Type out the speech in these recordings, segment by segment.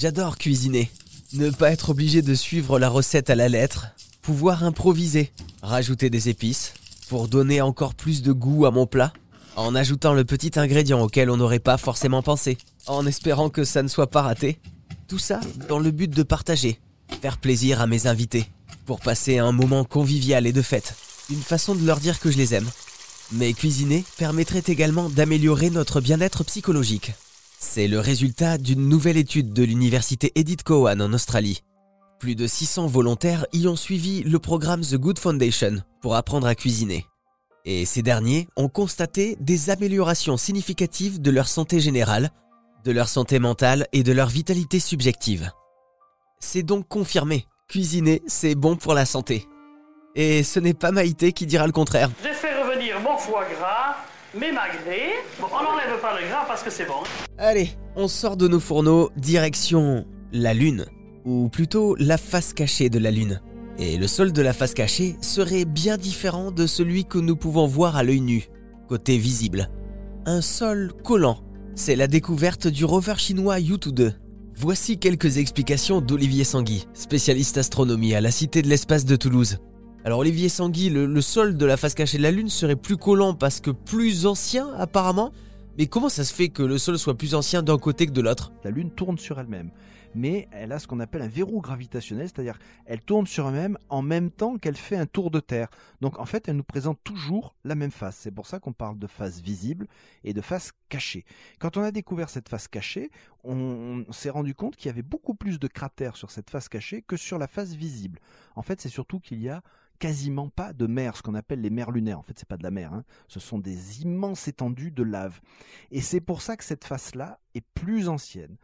J'adore cuisiner. Ne pas être obligé de suivre la recette à la lettre, pouvoir improviser, rajouter des épices, pour donner encore plus de goût à mon plat, en ajoutant le petit ingrédient auquel on n'aurait pas forcément pensé, en espérant que ça ne soit pas raté. Tout ça dans le but de partager, faire plaisir à mes invités, pour passer un moment convivial et de fête, une façon de leur dire que je les aime. Mais cuisiner permettrait également d'améliorer notre bien-être psychologique. C'est le résultat d'une nouvelle étude de l'université Edith Cowan en Australie. Plus de 600 volontaires y ont suivi le programme The Good Foundation pour apprendre à cuisiner. Et ces derniers ont constaté des améliorations significatives de leur santé générale, de leur santé mentale et de leur vitalité subjective. C'est donc confirmé, cuisiner, c'est bon pour la santé. Et ce n'est pas Maïté qui dira le contraire. J'ai fait revenir mon foie gras, mes magrets. Bon, on n'enlève pas le gras parce que c'est bon. Allez, on sort de nos fourneaux, direction la Lune, ou plutôt la face cachée de la Lune. Et le sol de la face cachée serait bien différent de celui que nous pouvons voir à l'œil nu, côté visible. Un sol collant, c'est la découverte du rover chinois Yutu 2. Voici quelques explications d'Olivier Sangui, spécialiste astronomie à la Cité de l'Espace de Toulouse. Alors Olivier Sangui, le, le sol de la face cachée de la Lune serait plus collant parce que plus ancien apparemment mais comment ça se fait que le sol soit plus ancien d'un côté que de l'autre? La Lune tourne sur elle-même, mais elle a ce qu'on appelle un verrou gravitationnel, c'est-à-dire elle tourne sur elle-même en même temps qu'elle fait un tour de Terre. Donc en fait, elle nous présente toujours la même face. C'est pour ça qu'on parle de face visible et de face cachée. Quand on a découvert cette face cachée, on, on s'est rendu compte qu'il y avait beaucoup plus de cratères sur cette face cachée que sur la face visible. En fait, c'est surtout qu'il y a quasiment pas de mer, ce qu'on appelle les mers lunaires. En fait, c'est pas de la mer, hein. ce sont des immenses étendues de lave. Et c'est pour ça que cette face-là est plus ancienne.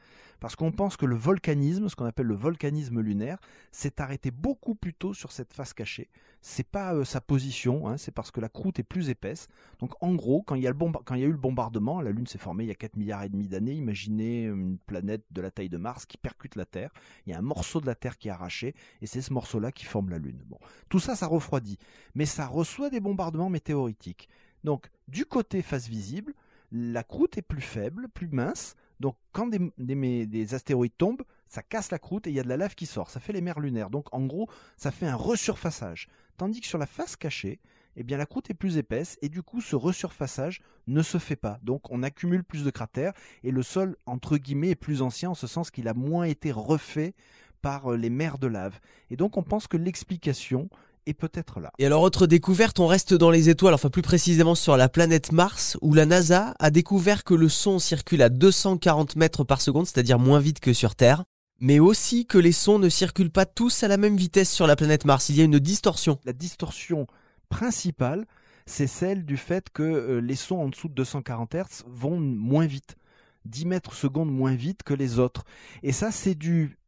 Parce qu'on pense que le volcanisme, ce qu'on appelle le volcanisme lunaire, s'est arrêté beaucoup plus tôt sur cette face cachée. C'est pas euh, sa position, hein, c'est parce que la croûte est plus épaisse. Donc en gros, quand il y a, eu le bombardement, la Lune s'est formée il y a 4 milliards et demi d'années, imaginez une planète de la taille de Mars qui percute la Terre. Il y a un morceau de la Terre qui est arraché, et c'est ce morceau-là qui forme la Lune. Tout ça, ça refroidit. Mais ça reçoit des bombardements météoritiques. Donc, du côté face visible, la croûte est plus faible, plus mince, donc quand des, des, astéroïdes tombent, ça casse la croûte et il y a de la lave qui sort. Ça fait les mers lunaires. Donc en gros, ça fait un resurfaçage. Tandis que sur la face cachée, eh bien la croûte est plus épaisse et du coup ce resurfaçage ne se fait pas. Donc on accumule plus de cratères et le sol entre guillemets est plus ancien en ce sens qu'il a moins été refait par euh, les mers de lave. Et donc on pense que l'explication est peut-être là. Et alors, autre découverte, on reste dans les étoiles, enfin plus précisément sur la planète Mars, où la NASA a découvert que le son circule à 240 mètres par seconde, c'est-à-dire moins vite que sur Terre. Mais aussi que les sons ne circulent pas tous à la même vitesse sur la planète Mars. Il y a une distorsion. La distorsion principale, c'est celle du fait que euh, les sons en dessous de 240 Hz vont moins vite. 10 mètres secondes moins vite que les autres. Et ça, c'est dû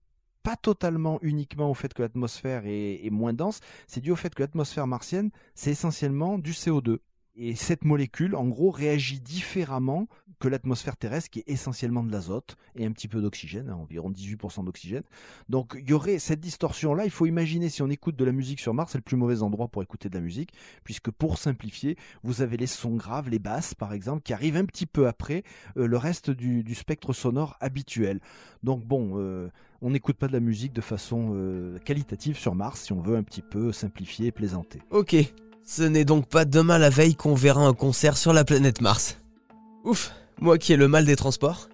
pas totalement uniquement au fait que l'atmosphère est, moins dense, c'est dû au fait que l'atmosphère martienne, c'est essentiellement du CO2. Et cette molécule, en gros, réagit différemment que l'atmosphère terrestre, qui est essentiellement de l'azote et un petit peu d'oxygène, hein, environ 18% d'oxygène. Donc il y aurait cette distorsion-là. Il faut imaginer si on écoute de la musique sur Mars, c'est le plus mauvais endroit pour écouter de la musique, puisque pour simplifier, vous avez les sons graves, les basses par exemple, qui arrivent un petit peu après euh, le reste du, spectre sonore habituel. Donc bon, euh, on n'écoute pas de la musique de façon euh, qualitative sur Mars si on veut un petit peu simplifier et plaisanter. Ok, ce n'est donc pas demain la veille qu'on verra un concert sur la planète Mars. Ouf, moi qui ai le mal des transports.